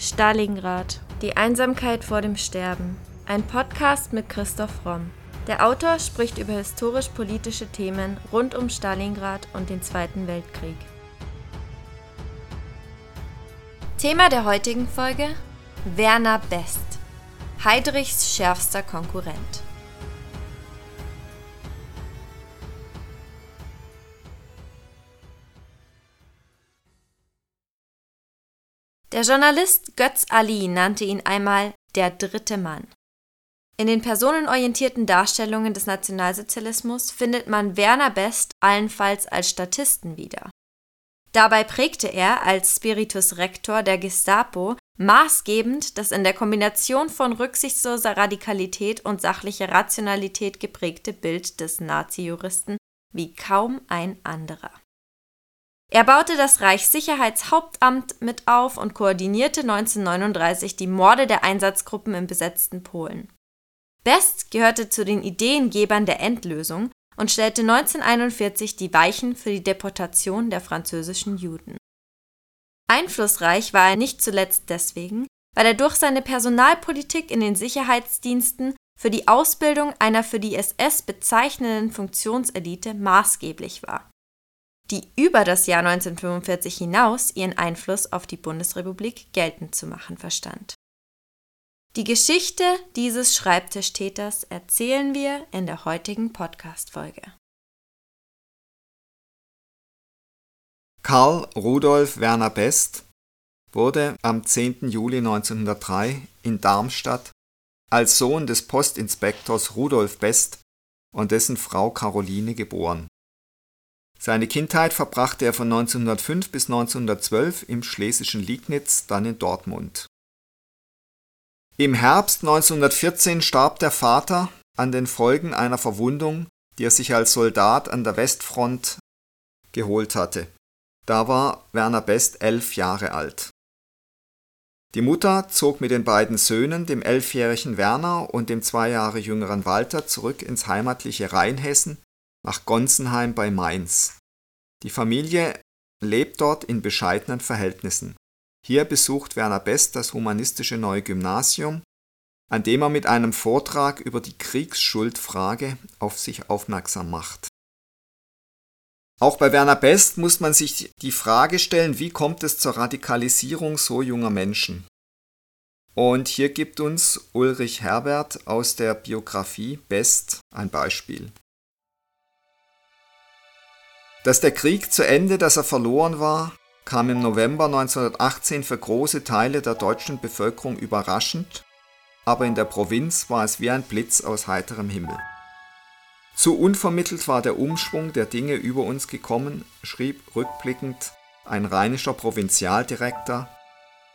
Stalingrad. Die Einsamkeit vor dem Sterben. Ein Podcast mit Christoph Romm. Der Autor spricht über historisch-politische Themen rund um Stalingrad und den Zweiten Weltkrieg. Thema der heutigen Folge: Werner Best. Heidrichs schärfster Konkurrent. Der Journalist Götz Ali nannte ihn einmal der dritte Mann. In den personenorientierten Darstellungen des Nationalsozialismus findet man Werner Best allenfalls als Statisten wieder. Dabei prägte er als Spiritus Rector der Gestapo maßgebend das in der Kombination von rücksichtsloser Radikalität und sachlicher Rationalität geprägte Bild des Nazi-Juristen wie kaum ein anderer. Er baute das Reichssicherheitshauptamt mit auf und koordinierte 1939 die Morde der Einsatzgruppen im besetzten Polen. Best gehörte zu den Ideengebern der Endlösung und stellte 1941 die Weichen für die Deportation der französischen Juden. Einflussreich war er nicht zuletzt deswegen, weil er durch seine Personalpolitik in den Sicherheitsdiensten für die Ausbildung einer für die SS bezeichnenden Funktionselite maßgeblich war die über das Jahr 1945 hinaus ihren Einfluss auf die Bundesrepublik geltend zu machen verstand. Die Geschichte dieses Schreibtischtäters erzählen wir in der heutigen Podcast-Folge. Karl Rudolf Werner Best wurde am 10. Juli 1903 in Darmstadt als Sohn des Postinspektors Rudolf Best und dessen Frau Caroline geboren. Seine Kindheit verbrachte er von 1905 bis 1912 im schlesischen Liegnitz, dann in Dortmund. Im Herbst 1914 starb der Vater an den Folgen einer Verwundung, die er sich als Soldat an der Westfront geholt hatte. Da war Werner Best elf Jahre alt. Die Mutter zog mit den beiden Söhnen, dem elfjährigen Werner und dem zwei Jahre jüngeren Walter, zurück ins heimatliche Rheinhessen nach Gonsenheim bei Mainz. Die Familie lebt dort in bescheidenen Verhältnissen. Hier besucht Werner Best das humanistische Neue Gymnasium, an dem er mit einem Vortrag über die Kriegsschuldfrage auf sich aufmerksam macht. Auch bei Werner Best muss man sich die Frage stellen, wie kommt es zur Radikalisierung so junger Menschen? Und hier gibt uns Ulrich Herbert aus der Biografie Best ein Beispiel. Dass der Krieg zu Ende, dass er verloren war, kam im November 1918 für große Teile der deutschen Bevölkerung überraschend, aber in der Provinz war es wie ein Blitz aus heiterem Himmel. Zu unvermittelt war der Umschwung der Dinge über uns gekommen, schrieb rückblickend ein rheinischer Provinzialdirektor,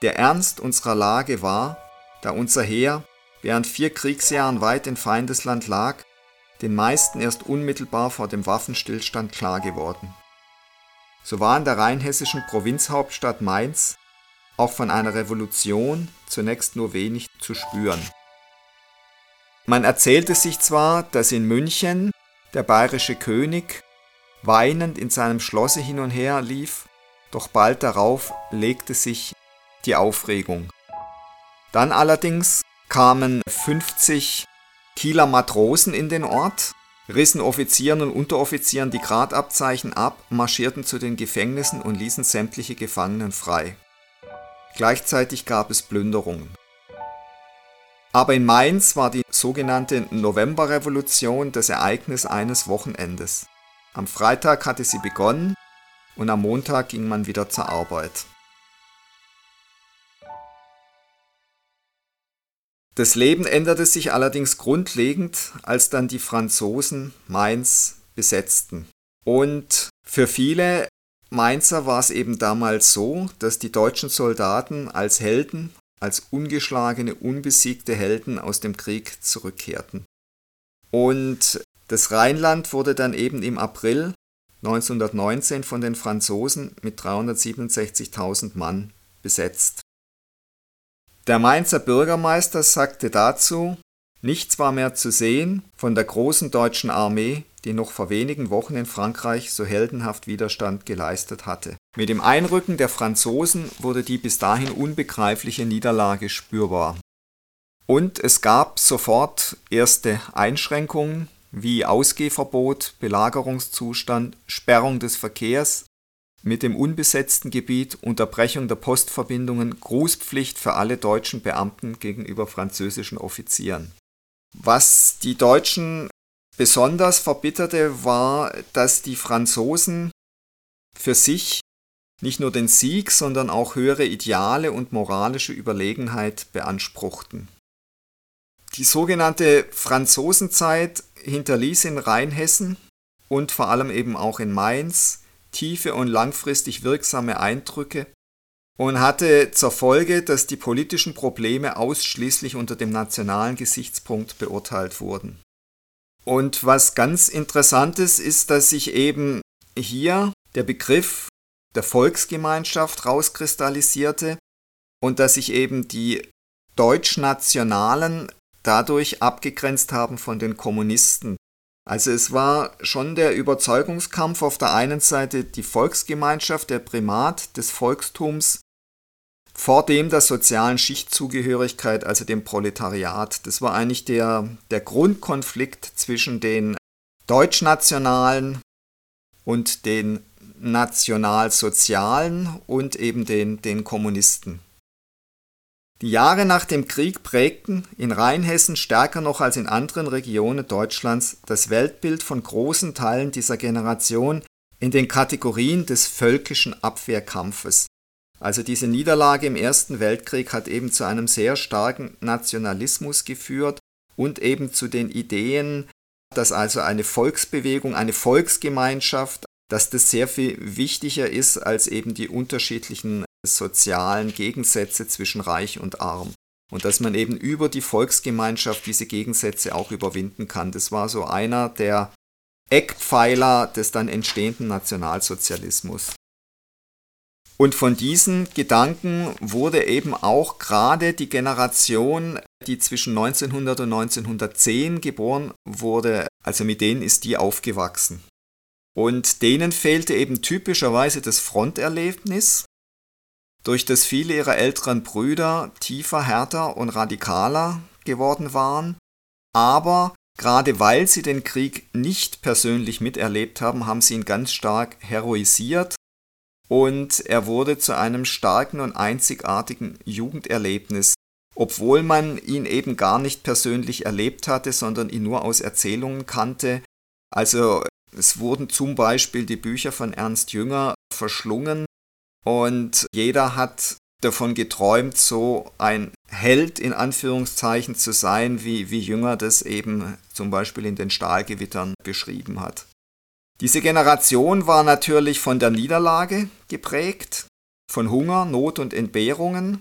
der Ernst unserer Lage war, da unser Heer, während vier Kriegsjahren weit in Feindesland lag, den meisten erst unmittelbar vor dem Waffenstillstand klar geworden. So war in der rheinhessischen Provinzhauptstadt Mainz auch von einer Revolution zunächst nur wenig zu spüren. Man erzählte sich zwar, dass in München der bayerische König weinend in seinem Schlosse hin und her lief, doch bald darauf legte sich die Aufregung. Dann allerdings kamen 50 Kieler Matrosen in den Ort, rissen Offizieren und Unteroffizieren die Gradabzeichen ab, marschierten zu den Gefängnissen und ließen sämtliche Gefangenen frei. Gleichzeitig gab es Plünderungen. Aber in Mainz war die sogenannte Novemberrevolution das Ereignis eines Wochenendes. Am Freitag hatte sie begonnen und am Montag ging man wieder zur Arbeit. Das Leben änderte sich allerdings grundlegend, als dann die Franzosen Mainz besetzten. Und für viele Mainzer war es eben damals so, dass die deutschen Soldaten als Helden, als ungeschlagene, unbesiegte Helden aus dem Krieg zurückkehrten. Und das Rheinland wurde dann eben im April 1919 von den Franzosen mit 367.000 Mann besetzt. Der Mainzer Bürgermeister sagte dazu, nichts war mehr zu sehen von der großen deutschen Armee, die noch vor wenigen Wochen in Frankreich so heldenhaft Widerstand geleistet hatte. Mit dem Einrücken der Franzosen wurde die bis dahin unbegreifliche Niederlage spürbar. Und es gab sofort erste Einschränkungen wie Ausgehverbot, Belagerungszustand, Sperrung des Verkehrs mit dem unbesetzten Gebiet, Unterbrechung der Postverbindungen, Grußpflicht für alle deutschen Beamten gegenüber französischen Offizieren. Was die Deutschen besonders verbitterte, war, dass die Franzosen für sich nicht nur den Sieg, sondern auch höhere Ideale und moralische Überlegenheit beanspruchten. Die sogenannte Franzosenzeit hinterließ in Rheinhessen und vor allem eben auch in Mainz tiefe und langfristig wirksame Eindrücke und hatte zur Folge, dass die politischen Probleme ausschließlich unter dem nationalen Gesichtspunkt beurteilt wurden. Und was ganz interessant ist, ist, dass sich eben hier der Begriff der Volksgemeinschaft rauskristallisierte und dass sich eben die Deutschnationalen dadurch abgegrenzt haben von den Kommunisten. Also es war schon der Überzeugungskampf auf der einen Seite die Volksgemeinschaft, der Primat des Volkstums vor dem der sozialen Schichtzugehörigkeit, also dem Proletariat. Das war eigentlich der, der Grundkonflikt zwischen den Deutschnationalen und den Nationalsozialen und eben den, den Kommunisten. Die Jahre nach dem Krieg prägten in Rheinhessen stärker noch als in anderen Regionen Deutschlands das Weltbild von großen Teilen dieser Generation in den Kategorien des völkischen Abwehrkampfes. Also diese Niederlage im Ersten Weltkrieg hat eben zu einem sehr starken Nationalismus geführt und eben zu den Ideen, dass also eine Volksbewegung, eine Volksgemeinschaft, dass das sehr viel wichtiger ist als eben die unterschiedlichen sozialen Gegensätze zwischen Reich und Arm. Und dass man eben über die Volksgemeinschaft diese Gegensätze auch überwinden kann. Das war so einer der Eckpfeiler des dann entstehenden Nationalsozialismus. Und von diesen Gedanken wurde eben auch gerade die Generation, die zwischen 1900 und 1910 geboren wurde, also mit denen ist die aufgewachsen. Und denen fehlte eben typischerweise das Fronterlebnis, durch das viele ihrer älteren Brüder tiefer, härter und radikaler geworden waren. Aber gerade weil sie den Krieg nicht persönlich miterlebt haben, haben sie ihn ganz stark heroisiert und er wurde zu einem starken und einzigartigen Jugenderlebnis, obwohl man ihn eben gar nicht persönlich erlebt hatte, sondern ihn nur aus Erzählungen kannte. Also es wurden zum Beispiel die Bücher von Ernst Jünger verschlungen und jeder hat davon geträumt, so ein Held in Anführungszeichen zu sein, wie, wie Jünger das eben zum Beispiel in den Stahlgewittern beschrieben hat. Diese Generation war natürlich von der Niederlage geprägt, von Hunger, Not und Entbehrungen,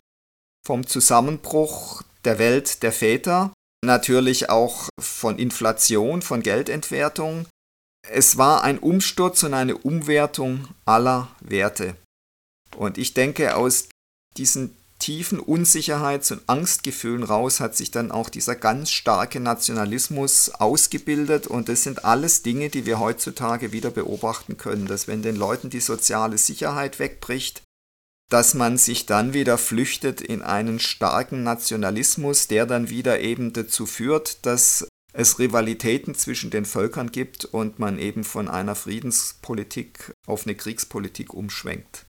vom Zusammenbruch der Welt der Väter, natürlich auch von Inflation, von Geldentwertung. Es war ein Umsturz und eine Umwertung aller Werte. Und ich denke, aus diesen tiefen Unsicherheits- und Angstgefühlen raus hat sich dann auch dieser ganz starke Nationalismus ausgebildet und das sind alles Dinge, die wir heutzutage wieder beobachten können, dass wenn den Leuten die soziale Sicherheit wegbricht, dass man sich dann wieder flüchtet in einen starken Nationalismus, der dann wieder eben dazu führt, dass es Rivalitäten zwischen den Völkern gibt und man eben von einer Friedenspolitik auf eine Kriegspolitik umschwenkt.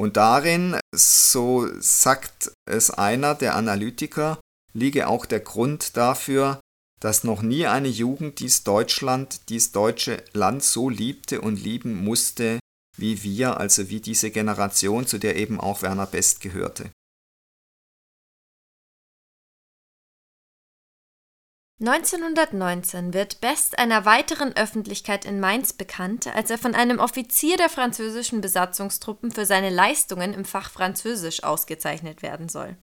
Und darin, so sagt es einer der Analytiker, liege auch der Grund dafür, dass noch nie eine Jugend dies Deutschland, dies deutsche Land so liebte und lieben musste wie wir, also wie diese Generation, zu der eben auch Werner Best gehörte. 1919 wird Best einer weiteren Öffentlichkeit in Mainz bekannt, als er von einem Offizier der französischen Besatzungstruppen für seine Leistungen im Fach Französisch ausgezeichnet werden soll.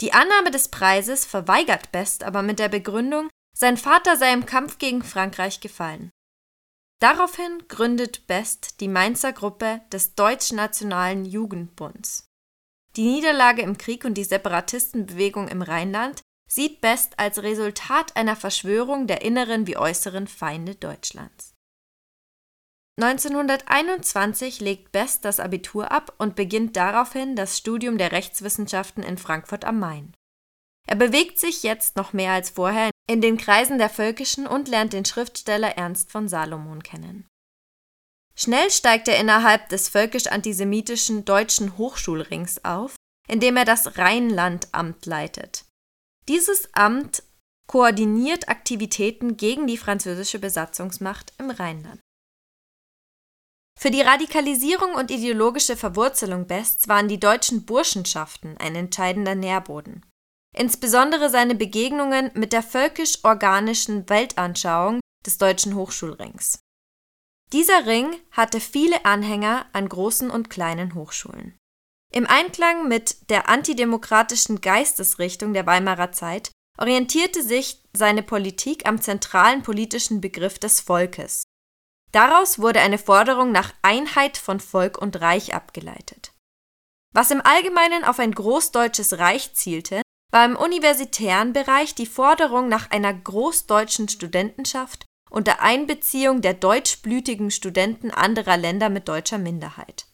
Die Annahme des Preises verweigert Best aber mit der Begründung, sein Vater sei im Kampf gegen Frankreich gefallen. Daraufhin gründet Best die Mainzer Gruppe des Deutschnationalen Jugendbunds. Die Niederlage im Krieg und die Separatistenbewegung im Rheinland sieht Best als Resultat einer Verschwörung der inneren wie äußeren Feinde Deutschlands. 1921 legt Best das Abitur ab und beginnt daraufhin das Studium der Rechtswissenschaften in Frankfurt am Main. Er bewegt sich jetzt noch mehr als vorher in den Kreisen der Völkischen und lernt den Schriftsteller Ernst von Salomon kennen. Schnell steigt er innerhalb des völkisch-antisemitischen Deutschen Hochschulrings auf, indem er das Rheinlandamt leitet. Dieses Amt koordiniert Aktivitäten gegen die französische Besatzungsmacht im Rheinland. Für die Radikalisierung und ideologische Verwurzelung Bests waren die deutschen Burschenschaften ein entscheidender Nährboden. Insbesondere seine Begegnungen mit der völkisch-organischen Weltanschauung des Deutschen Hochschulrings. Dieser Ring hatte viele Anhänger an großen und kleinen Hochschulen. Im Einklang mit der antidemokratischen Geistesrichtung der Weimarer Zeit orientierte sich seine Politik am zentralen politischen Begriff des Volkes. Daraus wurde eine Forderung nach Einheit von Volk und Reich abgeleitet. Was im Allgemeinen auf ein großdeutsches Reich zielte, war im universitären Bereich die Forderung nach einer großdeutschen Studentenschaft unter Einbeziehung der deutschblütigen Studenten anderer Länder mit deutscher Minderheit.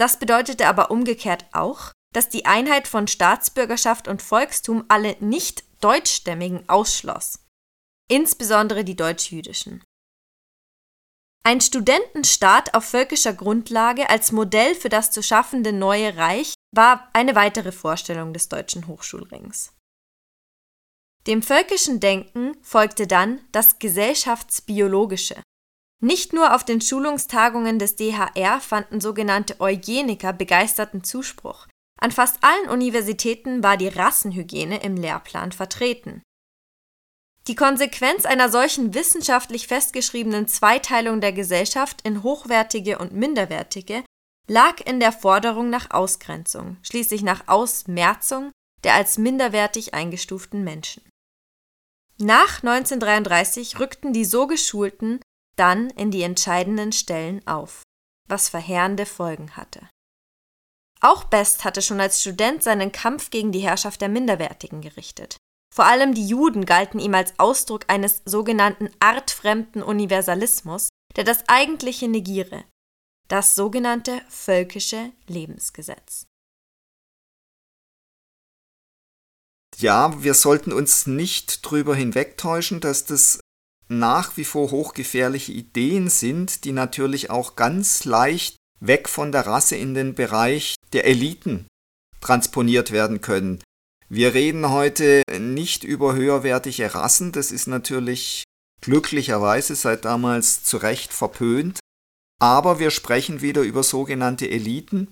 Das bedeutete aber umgekehrt auch, dass die Einheit von Staatsbürgerschaft und Volkstum alle nicht Deutschstämmigen ausschloss, insbesondere die deutsch-jüdischen. Ein Studentenstaat auf völkischer Grundlage als Modell für das zu schaffende neue Reich war eine weitere Vorstellung des deutschen Hochschulrings. Dem völkischen Denken folgte dann das gesellschaftsbiologische. Nicht nur auf den Schulungstagungen des DHR fanden sogenannte Eugeniker begeisterten Zuspruch. An fast allen Universitäten war die Rassenhygiene im Lehrplan vertreten. Die Konsequenz einer solchen wissenschaftlich festgeschriebenen Zweiteilung der Gesellschaft in hochwertige und minderwertige lag in der Forderung nach Ausgrenzung, schließlich nach Ausmerzung der als minderwertig eingestuften Menschen. Nach 1933 rückten die so Geschulten dann in die entscheidenden Stellen auf, was verheerende Folgen hatte. Auch Best hatte schon als Student seinen Kampf gegen die Herrschaft der Minderwertigen gerichtet. Vor allem die Juden galten ihm als Ausdruck eines sogenannten artfremden Universalismus, der das Eigentliche negiere, das sogenannte völkische Lebensgesetz. Ja, wir sollten uns nicht drüber hinwegtäuschen, dass das nach wie vor hochgefährliche Ideen sind, die natürlich auch ganz leicht weg von der Rasse in den Bereich der Eliten transponiert werden können. Wir reden heute nicht über höherwertige Rassen, das ist natürlich glücklicherweise seit damals zu Recht verpönt, aber wir sprechen wieder über sogenannte Eliten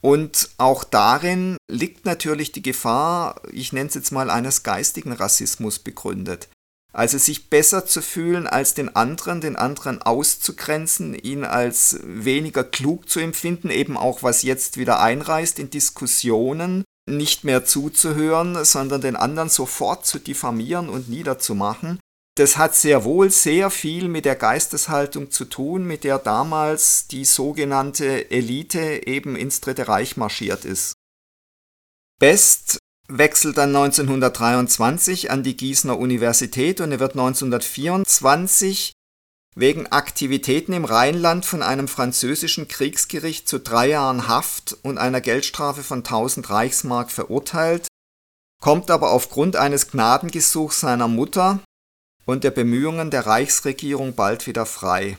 und auch darin liegt natürlich die Gefahr, ich nenne es jetzt mal eines geistigen Rassismus begründet. Also sich besser zu fühlen als den anderen, den anderen auszugrenzen, ihn als weniger klug zu empfinden, eben auch was jetzt wieder einreißt in Diskussionen, nicht mehr zuzuhören, sondern den anderen sofort zu diffamieren und niederzumachen. Das hat sehr wohl sehr viel mit der Geisteshaltung zu tun, mit der damals die sogenannte Elite eben ins Dritte Reich marschiert ist. Best wechselt dann 1923 an die Gießener Universität und er wird 1924 wegen Aktivitäten im Rheinland von einem französischen Kriegsgericht zu drei Jahren Haft und einer Geldstrafe von 1000 Reichsmark verurteilt, kommt aber aufgrund eines Gnadengesuchs seiner Mutter und der Bemühungen der Reichsregierung bald wieder frei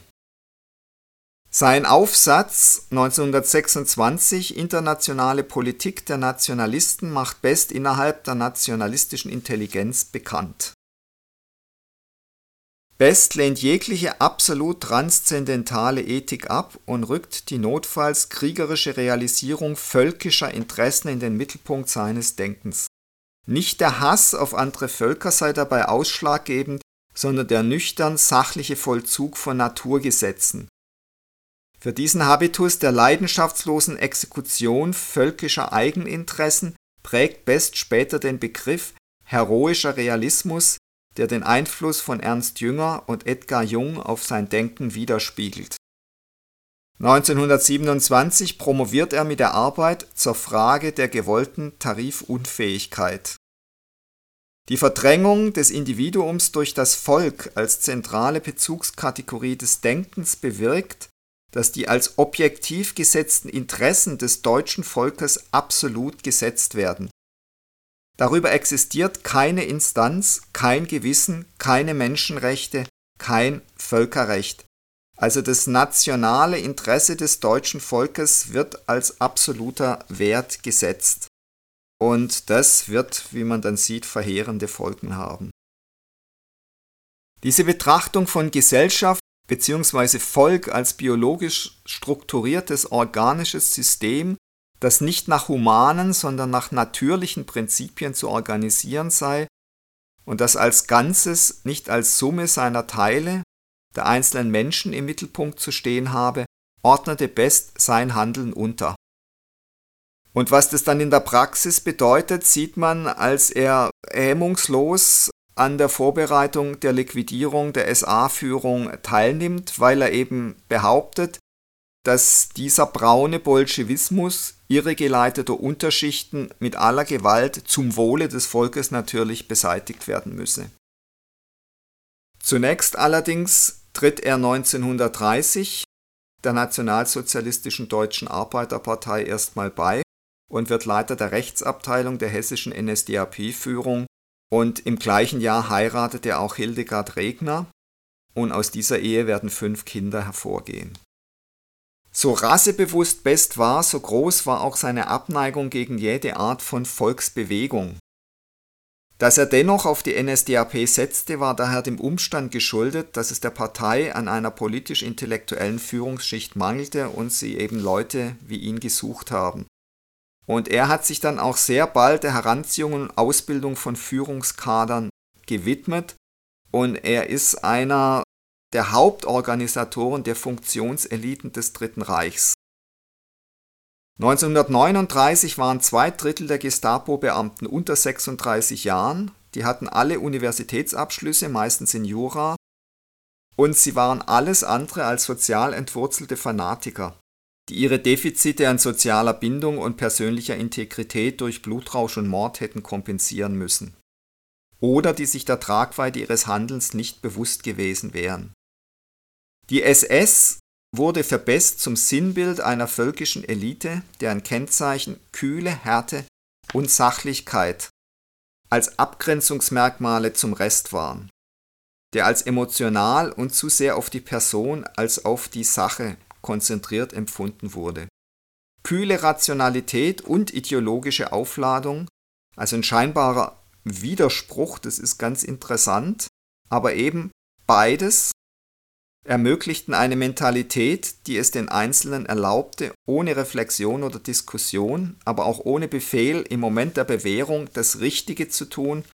sein Aufsatz 1926 Internationale Politik der Nationalisten macht Best innerhalb der nationalistischen Intelligenz bekannt. Best lehnt jegliche absolut transzendentale Ethik ab und rückt die notfalls kriegerische Realisierung völkischer Interessen in den Mittelpunkt seines Denkens. Nicht der Hass auf andere Völker sei dabei ausschlaggebend, sondern der nüchtern sachliche Vollzug von Naturgesetzen für diesen Habitus der leidenschaftslosen Exekution völkischer Eigeninteressen prägt Best später den Begriff heroischer Realismus, der den Einfluss von Ernst Jünger und Edgar Jung auf sein Denken widerspiegelt. 1927 promoviert er mit der Arbeit zur Frage der gewollten Tarifunfähigkeit Die Verdrängung des Individuums durch das Volk als zentrale Bezugskategorie des Denkens bewirkt, dass die als objektiv gesetzten Interessen des deutschen Volkes absolut gesetzt werden. Darüber existiert keine Instanz, kein Gewissen, keine Menschenrechte, kein Völkerrecht. Also das nationale Interesse des deutschen Volkes wird als absoluter Wert gesetzt. Und das wird, wie man dann sieht, verheerende Folgen haben. Diese Betrachtung von Gesellschaft bzw. Volk als biologisch strukturiertes organisches System, das nicht nach humanen, sondern nach natürlichen Prinzipien zu organisieren sei und das als Ganzes nicht als Summe seiner Teile, der einzelnen Menschen im Mittelpunkt zu stehen habe, ordnete Best sein Handeln unter. Und was das dann in der Praxis bedeutet, sieht man, als er hemmungslos an der Vorbereitung der Liquidierung der SA-Führung teilnimmt, weil er eben behauptet, dass dieser braune Bolschewismus irregeleiteter Unterschichten mit aller Gewalt zum Wohle des Volkes natürlich beseitigt werden müsse. Zunächst allerdings tritt er 1930 der Nationalsozialistischen Deutschen Arbeiterpartei erstmal bei und wird Leiter der Rechtsabteilung der hessischen NSDAP-Führung. Und im gleichen Jahr heiratet er auch Hildegard Regner und aus dieser Ehe werden fünf Kinder hervorgehen. So rassebewusst Best war, so groß war auch seine Abneigung gegen jede Art von Volksbewegung. Dass er dennoch auf die NSDAP setzte, war daher dem Umstand geschuldet, dass es der Partei an einer politisch-intellektuellen Führungsschicht mangelte und sie eben Leute wie ihn gesucht haben. Und er hat sich dann auch sehr bald der Heranziehung und Ausbildung von Führungskadern gewidmet. Und er ist einer der Hauptorganisatoren der Funktionseliten des Dritten Reichs. 1939 waren zwei Drittel der Gestapo-Beamten unter 36 Jahren, die hatten alle Universitätsabschlüsse, meistens in Jura, und sie waren alles andere als sozial entwurzelte Fanatiker die ihre Defizite an sozialer Bindung und persönlicher Integrität durch Blutrausch und Mord hätten kompensieren müssen. Oder die sich der Tragweite ihres Handelns nicht bewusst gewesen wären. Die SS wurde für Best zum Sinnbild einer völkischen Elite, deren Kennzeichen kühle Härte und Sachlichkeit als Abgrenzungsmerkmale zum Rest waren, der als emotional und zu sehr auf die Person als auf die Sache konzentriert empfunden wurde. Kühle Rationalität und ideologische Aufladung, also ein scheinbarer Widerspruch, das ist ganz interessant, aber eben beides ermöglichten eine Mentalität, die es den Einzelnen erlaubte, ohne Reflexion oder Diskussion, aber auch ohne Befehl im Moment der Bewährung das Richtige zu tun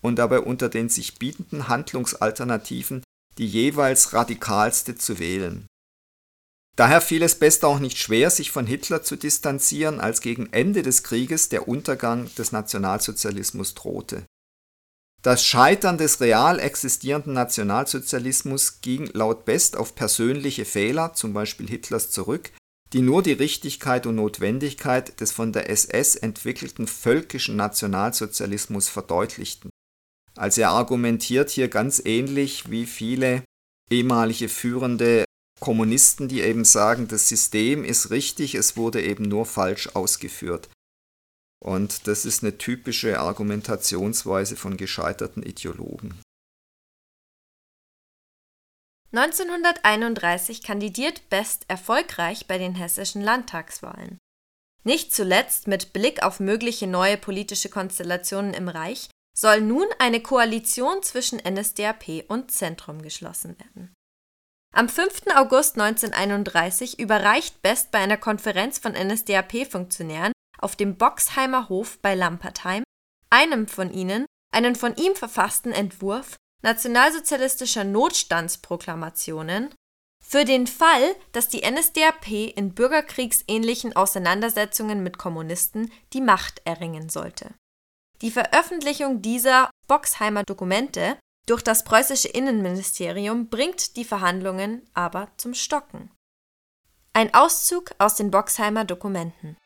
und dabei unter den sich bietenden Handlungsalternativen die jeweils radikalste zu wählen. Daher fiel es Best auch nicht schwer, sich von Hitler zu distanzieren, als gegen Ende des Krieges der Untergang des Nationalsozialismus drohte. Das Scheitern des real existierenden Nationalsozialismus ging laut Best auf persönliche Fehler, zum Beispiel Hitlers, zurück, die nur die Richtigkeit und Notwendigkeit des von der SS entwickelten völkischen Nationalsozialismus verdeutlichten. Also er argumentiert hier ganz ähnlich wie viele ehemalige führende Kommunisten, die eben sagen, das System ist richtig, es wurde eben nur falsch ausgeführt. Und das ist eine typische Argumentationsweise von gescheiterten Ideologen. 1931 kandidiert Best erfolgreich bei den hessischen Landtagswahlen. Nicht zuletzt mit Blick auf mögliche neue politische Konstellationen im Reich soll nun eine Koalition zwischen NSDAP und Zentrum geschlossen werden. Am 5. August 1931 überreicht Best bei einer Konferenz von NSDAP-Funktionären auf dem Boxheimer Hof bei Lampertheim einem von ihnen einen von ihm verfassten Entwurf nationalsozialistischer Notstandsproklamationen für den Fall, dass die NSDAP in bürgerkriegsähnlichen Auseinandersetzungen mit Kommunisten die Macht erringen sollte. Die Veröffentlichung dieser Boxheimer Dokumente durch das preußische Innenministerium bringt die Verhandlungen aber zum Stocken. Ein Auszug aus den Boxheimer Dokumenten.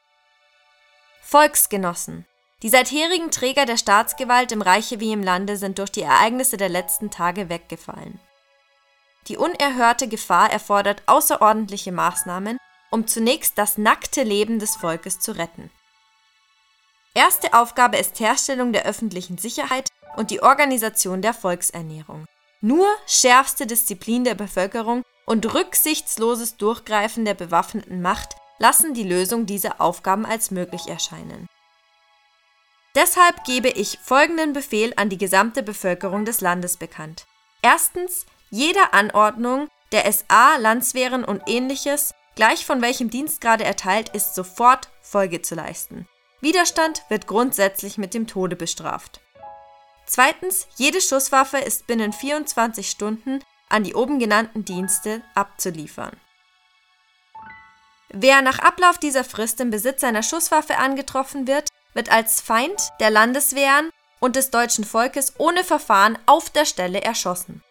Volksgenossen, Die seitherigen Träger der Staatsgewalt im Reiche wie im Lande sind durch die Ereignisse der letzten Tage weggefallen. Die unerhörte Gefahr erfordert außerordentliche Maßnahmen, um zunächst das nackte Leben des Volkes zu retten. Erste Aufgabe ist Herstellung der öffentlichen Sicherheit und die Organisation der Volksernährung. Nur schärfste Disziplin der Bevölkerung und rücksichtsloses Durchgreifen der bewaffneten Macht lassen die Lösung dieser Aufgaben als möglich erscheinen. Deshalb gebe ich folgenden Befehl an die gesamte Bevölkerung des Landes bekannt. Erstens, jeder Anordnung der SA, Landswehren und ähnliches, gleich von welchem Dienstgrade erteilt, ist sofort Folge zu leisten. Widerstand wird grundsätzlich mit dem Tode bestraft. Zweitens, jede Schusswaffe ist binnen 24 Stunden an die oben genannten Dienste abzuliefern. Wer nach Ablauf dieser Frist im Besitz einer Schusswaffe angetroffen wird, wird als Feind der Landeswehren und des deutschen Volkes ohne Verfahren auf der Stelle erschossen.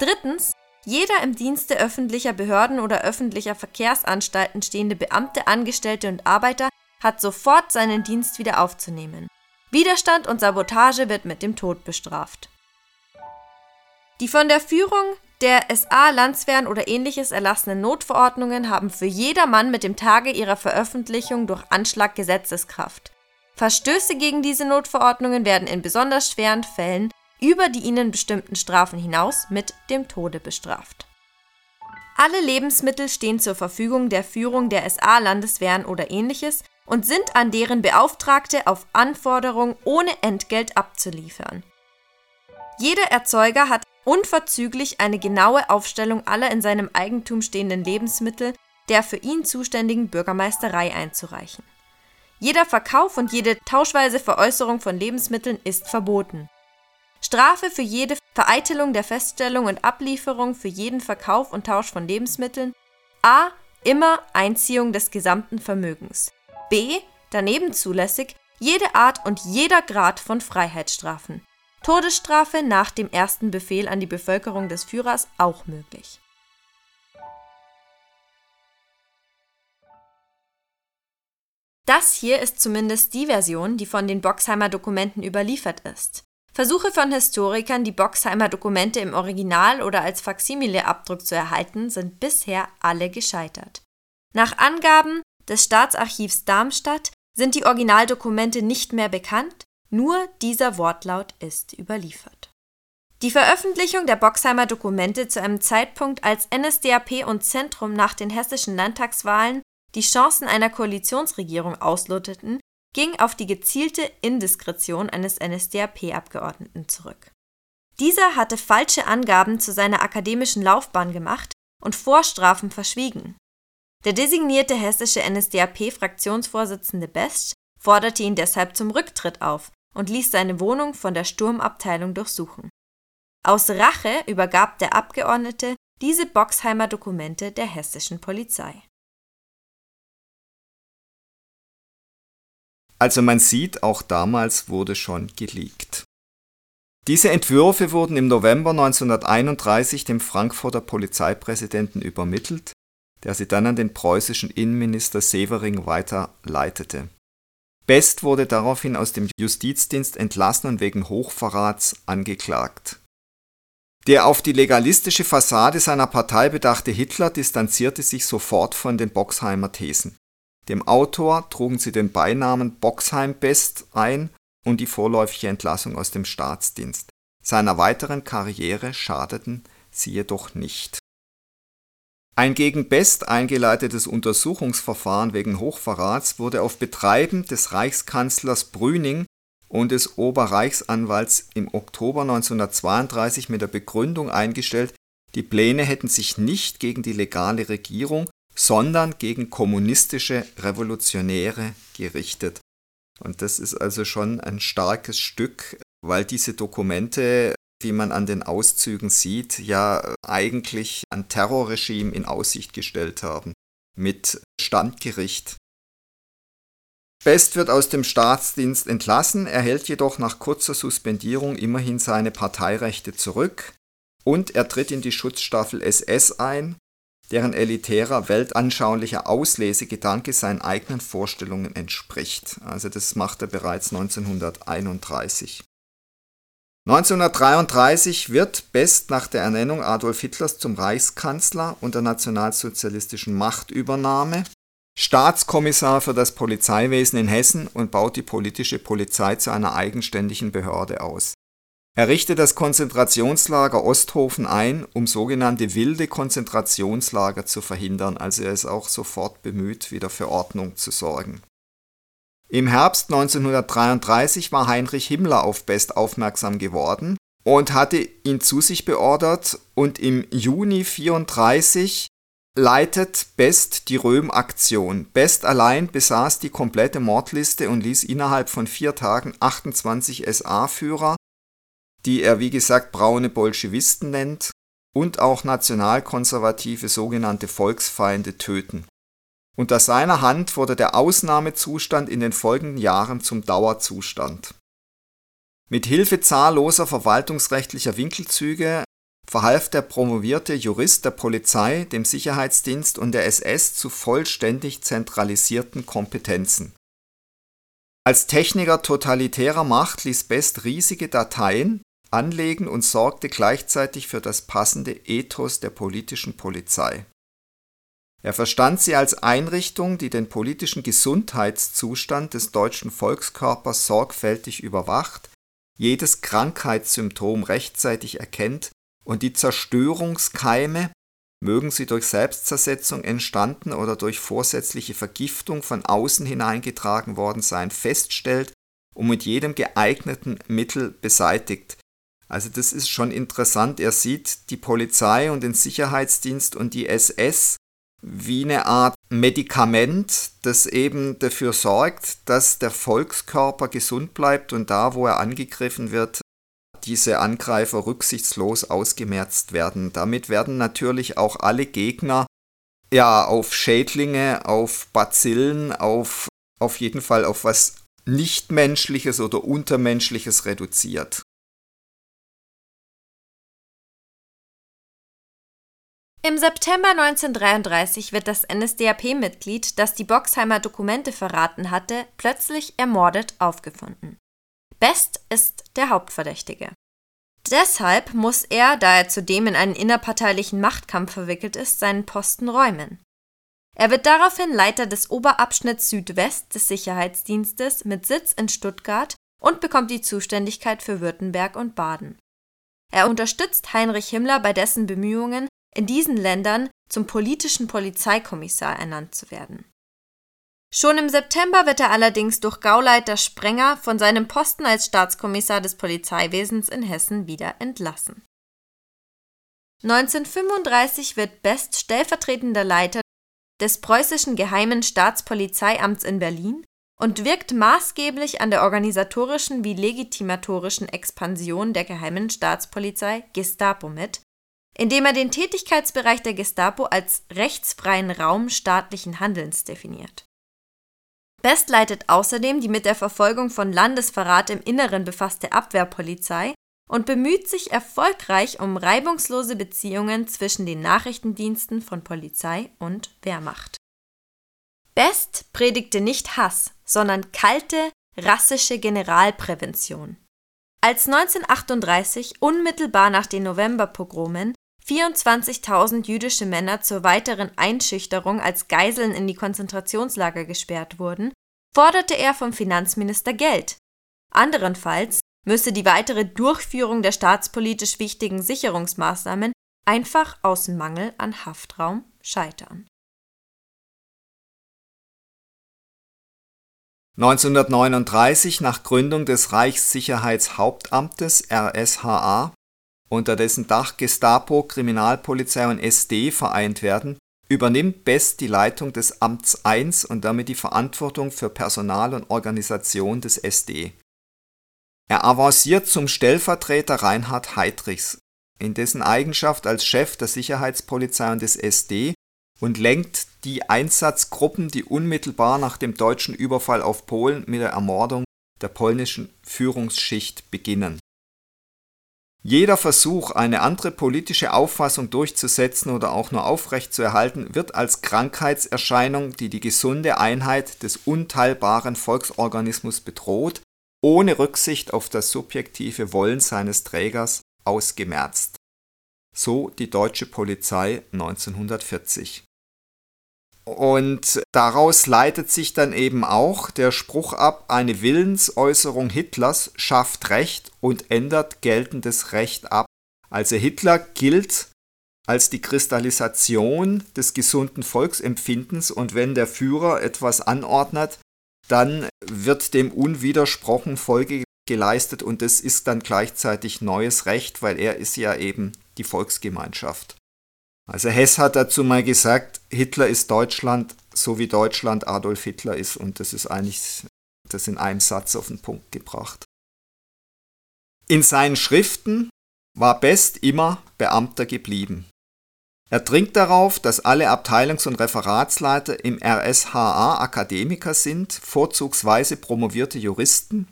Drittens, jeder im Dienste öffentlicher Behörden oder öffentlicher Verkehrsanstalten stehende Beamte, Angestellte und Arbeiter hat sofort seinen Dienst wieder aufzunehmen. Widerstand und Sabotage wird mit dem Tod bestraft. Die von der Führung der SA, Landswehren oder ähnliches erlassenen Notverordnungen haben für jedermann mit dem Tage ihrer Veröffentlichung durch Anschlag Gesetzeskraft. Verstöße gegen diese Notverordnungen werden in besonders schweren Fällen über die ihnen bestimmten Strafen hinaus mit dem Tode bestraft. Alle Lebensmittel stehen zur Verfügung der Führung der SA, Landeswehren oder ähnliches und sind an deren Beauftragte auf Anforderung ohne Entgelt abzuliefern. Jeder Erzeuger hat unverzüglich eine genaue Aufstellung aller in seinem Eigentum stehenden Lebensmittel der für ihn zuständigen Bürgermeisterei einzureichen. Jeder Verkauf und jede tauschweise Veräußerung von Lebensmitteln ist verboten. Strafe für jede Vereitelung der Feststellung und Ablieferung für jeden Verkauf und Tausch von Lebensmitteln a. immer Einziehung des gesamten Vermögens b. daneben zulässig jede Art und jeder Grad von Freiheitsstrafen Todesstrafe nach dem ersten Befehl an die Bevölkerung des Führers auch möglich. Das hier ist zumindest die Version, die von den Boxheimer Dokumenten überliefert ist. Versuche von Historikern, die Boxheimer Dokumente im Original oder als Faksimile-Abdruck zu erhalten, sind bisher alle gescheitert. Nach Angaben des Staatsarchivs Darmstadt sind die Originaldokumente nicht mehr bekannt, nur dieser Wortlaut ist überliefert. Die Veröffentlichung der Boxheimer Dokumente zu einem Zeitpunkt, als NSDAP und Zentrum nach den hessischen Landtagswahlen die Chancen einer Koalitionsregierung ausloteten, ging auf die gezielte Indiskretion eines NSDAP-Abgeordneten zurück. Dieser hatte falsche Angaben zu seiner akademischen Laufbahn gemacht und Vorstrafen verschwiegen. Der designierte hessische NSDAP-Fraktionsvorsitzende Best forderte ihn deshalb zum Rücktritt auf und ließ seine Wohnung von der Sturmabteilung durchsuchen. Aus Rache übergab der Abgeordnete diese Boxheimer Dokumente der hessischen Polizei. Also man sieht, auch damals wurde schon geleakt. Diese Entwürfe wurden im November 1931 dem Frankfurter Polizeipräsidenten übermittelt, der sie dann an den preußischen Innenminister Severing weiterleitete. Best wurde daraufhin aus dem Justizdienst entlassen und wegen Hochverrats angeklagt. Der auf die legalistische Fassade seiner Partei bedachte Hitler distanzierte sich sofort von den Boxheimer Thesen. Dem Autor trugen sie den Beinamen Boxheim Best ein und die vorläufige Entlassung aus dem Staatsdienst. Seiner weiteren Karriere schadeten sie jedoch nicht ein gegen Best eingeleitetes Untersuchungsverfahren wegen Hochverrats wurde auf Betreiben des Reichskanzlers Brüning und des Oberreichsanwalts im Oktober 1932 mit der Begründung eingestellt, die Pläne hätten sich nicht gegen die legale Regierung, sondern gegen kommunistische Revolutionäre gerichtet. Und das ist also schon ein starkes Stück, weil diese Dokumente wie man an den Auszügen sieht, ja eigentlich ein Terrorregime in Aussicht gestellt haben. Mit Standgericht. Best wird aus dem Staatsdienst entlassen, erhält jedoch nach kurzer Suspendierung immerhin seine Parteirechte zurück und er tritt in die Schutzstaffel SS ein, deren elitärer weltanschaulicher Auslesegedanke seinen eigenen Vorstellungen entspricht. Also das macht er bereits 1931. 1933 wird Best nach der Ernennung Adolf Hitlers zum Reichskanzler und der nationalsozialistischen Machtübernahme Staatskommissar für das Polizeiwesen in Hessen und baut die politische Polizei zu einer eigenständigen Behörde aus. Er richtet das Konzentrationslager Osthofen ein, um sogenannte wilde Konzentrationslager zu verhindern, also er ist auch sofort bemüht, wieder für Ordnung zu sorgen. Im Herbst 1933 war Heinrich Himmler auf Best aufmerksam geworden und hatte ihn zu sich beordert und im Juni 1934 leitet Best die Röhm-Aktion. Best allein besaß die komplette Mordliste und ließ innerhalb von vier Tagen 28 SA-Führer, die er wie gesagt braune Bolschewisten nennt, und auch nationalkonservative sogenannte Volksfeinde töten. Unter seiner Hand wurde der Ausnahmezustand in den folgenden Jahren zum Dauerzustand. Mit Hilfe zahlloser verwaltungsrechtlicher Winkelzüge verhalf der promovierte Jurist der Polizei, dem Sicherheitsdienst und der SS zu vollständig zentralisierten Kompetenzen. Als Techniker totalitärer Macht ließ Best riesige Dateien anlegen und sorgte gleichzeitig für das passende Ethos der politischen Polizei. Er verstand sie als Einrichtung, die den politischen Gesundheitszustand des deutschen Volkskörpers sorgfältig überwacht, jedes Krankheitssymptom rechtzeitig erkennt und die Zerstörungskeime, mögen sie durch Selbstzersetzung entstanden oder durch vorsätzliche Vergiftung von außen hineingetragen worden sein, feststellt und mit jedem geeigneten Mittel beseitigt. Also das ist schon interessant. Er sieht die Polizei und den Sicherheitsdienst und die SS wie eine Art Medikament, das eben dafür sorgt, dass der Volkskörper gesund bleibt und da, wo er angegriffen wird, diese Angreifer rücksichtslos ausgemerzt werden. Damit werden natürlich auch alle Gegner ja auf Schädlinge, auf Bazillen, auf auf jeden Fall auf was Nichtmenschliches oder Untermenschliches reduziert. Im September 1933 wird das NSDAP-Mitglied, das die Boxheimer Dokumente verraten hatte, plötzlich ermordet aufgefunden. Best ist der Hauptverdächtige. Deshalb muss er, da er zudem in einen innerparteilichen Machtkampf verwickelt ist, seinen Posten räumen. Er wird daraufhin Leiter des Oberabschnitts Südwest des Sicherheitsdienstes mit Sitz in Stuttgart und bekommt die Zuständigkeit für Württemberg und Baden. Er unterstützt Heinrich Himmler bei dessen Bemühungen, in diesen Ländern zum politischen Polizeikommissar ernannt zu werden. Schon im September wird er allerdings durch Gauleiter Sprenger von seinem Posten als Staatskommissar des Polizeiwesens in Hessen wieder entlassen. 1935 wird Best stellvertretender Leiter des preußischen Geheimen Staatspolizeiamts in Berlin und wirkt maßgeblich an der organisatorischen wie legitimatorischen Expansion der Geheimen Staatspolizei Gestapo mit, indem er den Tätigkeitsbereich der Gestapo als rechtsfreien Raum staatlichen Handelns definiert. Best leitet außerdem die mit der Verfolgung von Landesverrat im Inneren befasste Abwehrpolizei und bemüht sich erfolgreich um reibungslose Beziehungen zwischen den Nachrichtendiensten von Polizei und Wehrmacht. Best predigte nicht Hass, sondern kalte, rassische Generalprävention. Als 1938 unmittelbar nach den Novemberpogromen 24.000 jüdische Männer zur weiteren Einschüchterung als Geiseln in die Konzentrationslager gesperrt wurden, forderte er vom Finanzminister Geld. Anderenfalls müsse die weitere Durchführung der staatspolitisch wichtigen Sicherungsmaßnahmen einfach aus Mangel an Haftraum scheitern. 1939 nach Gründung des Reichssicherheitshauptamtes RSHA unter dessen Dach Gestapo, Kriminalpolizei und SD vereint werden, übernimmt Best die Leitung des Amts I und damit die Verantwortung für Personal und Organisation des SD. Er avanciert zum Stellvertreter Reinhard Heydrichs, in dessen Eigenschaft als Chef der Sicherheitspolizei und des SD und lenkt die Einsatzgruppen, die unmittelbar nach dem deutschen Überfall auf Polen mit der Ermordung der polnischen Führungsschicht beginnen Jeder Versuch, eine andere politische Auffassung durchzusetzen oder auch nur aufrechtzuerhalten, wird als Krankheitserscheinung, die die gesunde Einheit des unteilbaren Volksorganismus bedroht, ohne Rücksicht auf das subjektive Wollen seines Trägers, ausgemerzt. So die deutsche Polizei 1940. Und daraus leitet sich dann eben auch der Spruch ab, eine Willensäußerung Hitlers schafft Recht und ändert geltendes Recht ab. Also Hitler gilt als die Kristallisation des gesunden Volksempfindens und wenn der Führer etwas anordnet, dann wird dem unwidersprochen Folge geleistet und das ist dann gleichzeitig neues Recht, weil er ist ja eben die Volksgemeinschaft. Also Hess hat dazu mal gesagt, Hitler ist Deutschland, so wie Deutschland Adolf Hitler ist. Und das ist eigentlich das in einem Satz auf den Punkt gebracht. In seinen Schriften war Best immer Beamter geblieben. Er dringt darauf, dass alle Abteilungs- und Referatsleiter im RSHA Akademiker sind, vorzugsweise promovierte Juristen,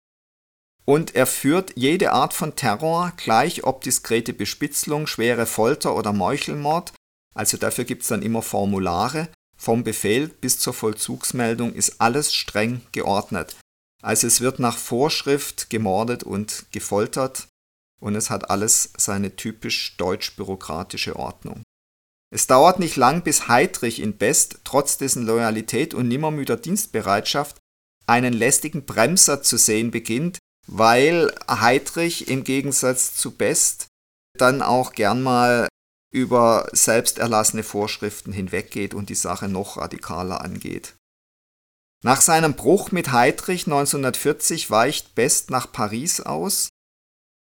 und er führt jede Art von Terror, gleich ob diskrete Bespitzelung, schwere Folter oder Meuchelmord, also dafür gibt es dann immer Formulare. Vom Befehl bis zur Vollzugsmeldung ist alles streng geordnet. Also es wird nach Vorschrift gemordet und gefoltert und es hat alles seine typisch deutsch-bürokratische Ordnung. Es dauert nicht lang, bis Heydrich in Best, trotz dessen Loyalität und nimmermüder Dienstbereitschaft, einen lästigen Bremser zu sehen beginnt, weil Heydrich im Gegensatz zu Best dann auch gern mal über selbst erlassene Vorschriften hinweggeht und die Sache noch radikaler angeht. Nach seinem Bruch mit Heydrich 1940 weicht Best nach Paris aus.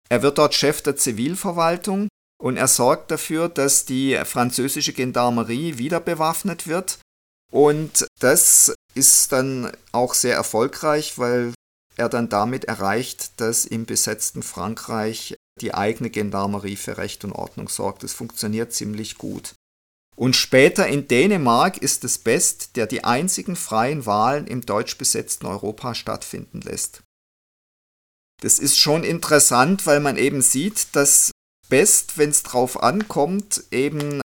Er wird dort Chef der Zivilverwaltung und er sorgt dafür, dass die französische Gendarmerie wieder bewaffnet wird. Und das ist dann auch sehr erfolgreich, weil er dann damit erreicht, dass im besetzten Frankreich die eigene Gendarmerie für Recht und Ordnung sorgt. Das funktioniert ziemlich gut. Und später in Dänemark ist es Best, der die einzigen freien Wahlen im deutsch besetzten Europa stattfinden lässt. Das ist schon interessant, weil man eben sieht, dass Best, wenn es drauf ankommt, eben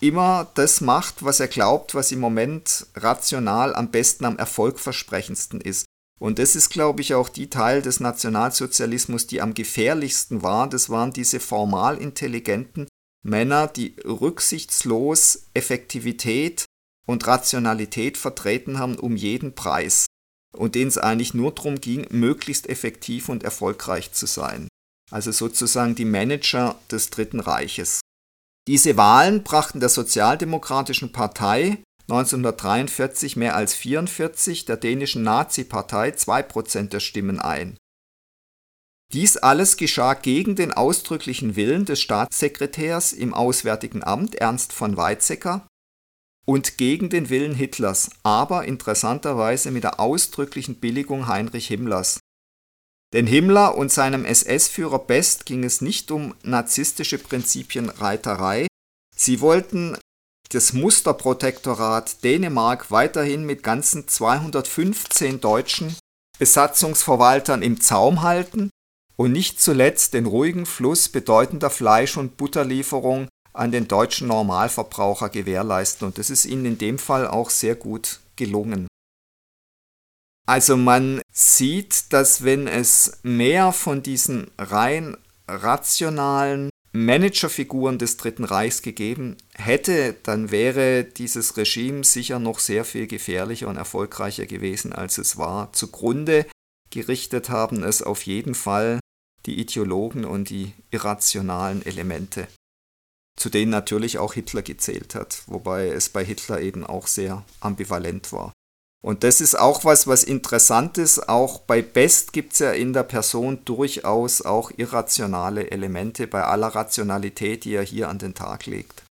immer das macht, was er glaubt, was im Moment rational am besten, am erfolgversprechendsten ist. Und das ist, glaube ich, auch die Teil des Nationalsozialismus, die am gefährlichsten war. Das waren diese formal intelligenten Männer, die rücksichtslos Effektivität und Rationalität vertreten haben um jeden Preis und denen es eigentlich nur darum ging, möglichst effektiv und erfolgreich zu sein. Also sozusagen die Manager des Dritten Reiches. Diese Wahlen brachten der Sozialdemokratischen Partei 1943 mehr als 44 der dänischen Nazi-Partei 2% der Stimmen ein. Dies alles geschah gegen den ausdrücklichen Willen des Staatssekretärs im Auswärtigen Amt Ernst von Weizsäcker und gegen den Willen Hitlers, aber interessanterweise mit der ausdrücklichen Billigung Heinrich Himmlers. Denn Himmler und seinem SS-Führer Best ging es nicht um narzisstische Prinzipienreiterei, sie wollten das Musterprotektorat Dänemark weiterhin mit ganzen 215 deutschen Besatzungsverwaltern im Zaum halten und nicht zuletzt den ruhigen Fluss bedeutender Fleisch- und Butterlieferungen an den deutschen Normalverbraucher gewährleisten. Und das ist ihnen in dem Fall auch sehr gut gelungen. Also man sieht, dass wenn es mehr von diesen rein rationalen Managerfiguren des Dritten Reichs gegeben hätte, dann wäre dieses Regime sicher noch sehr viel gefährlicher und erfolgreicher gewesen, als es war. Zugrunde gerichtet haben es auf jeden Fall die Ideologen und die irrationalen Elemente, zu denen natürlich auch Hitler gezählt hat, wobei es bei Hitler eben auch sehr ambivalent war. Und das ist auch was, was interessant ist. Auch bei Best gibt es ja in der Person durchaus auch irrationale Elemente bei aller Rationalität, die er hier an den Tag legt.